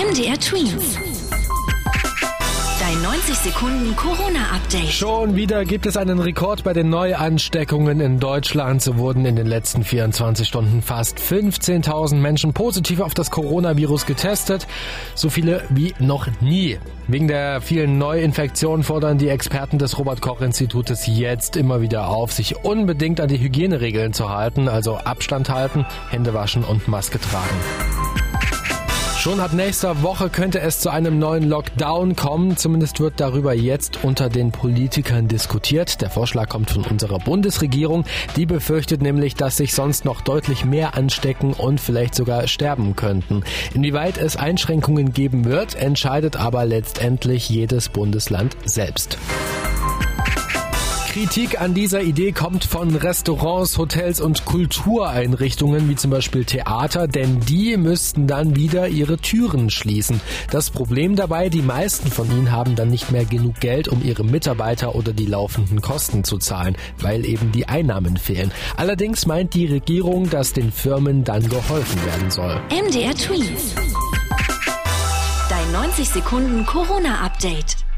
MDR Twins. Dein 90 Sekunden Corona-Update. Schon wieder gibt es einen Rekord bei den Neuansteckungen in Deutschland. So wurden in den letzten 24 Stunden fast 15.000 Menschen positiv auf das Coronavirus getestet. So viele wie noch nie. Wegen der vielen Neuinfektionen fordern die Experten des Robert-Koch-Institutes jetzt immer wieder auf, sich unbedingt an die Hygieneregeln zu halten, also Abstand halten, Hände waschen und Maske tragen. Schon ab nächster Woche könnte es zu einem neuen Lockdown kommen. Zumindest wird darüber jetzt unter den Politikern diskutiert. Der Vorschlag kommt von unserer Bundesregierung. Die befürchtet nämlich, dass sich sonst noch deutlich mehr anstecken und vielleicht sogar sterben könnten. Inwieweit es Einschränkungen geben wird, entscheidet aber letztendlich jedes Bundesland selbst. Kritik an dieser Idee kommt von Restaurants, Hotels und Kultureinrichtungen wie zum Beispiel Theater, denn die müssten dann wieder ihre Türen schließen. Das Problem dabei, die meisten von ihnen haben dann nicht mehr genug Geld, um ihre Mitarbeiter oder die laufenden Kosten zu zahlen, weil eben die Einnahmen fehlen. Allerdings meint die Regierung, dass den Firmen dann geholfen werden soll. MDR Tweets. Dein 90 Sekunden Corona-Update.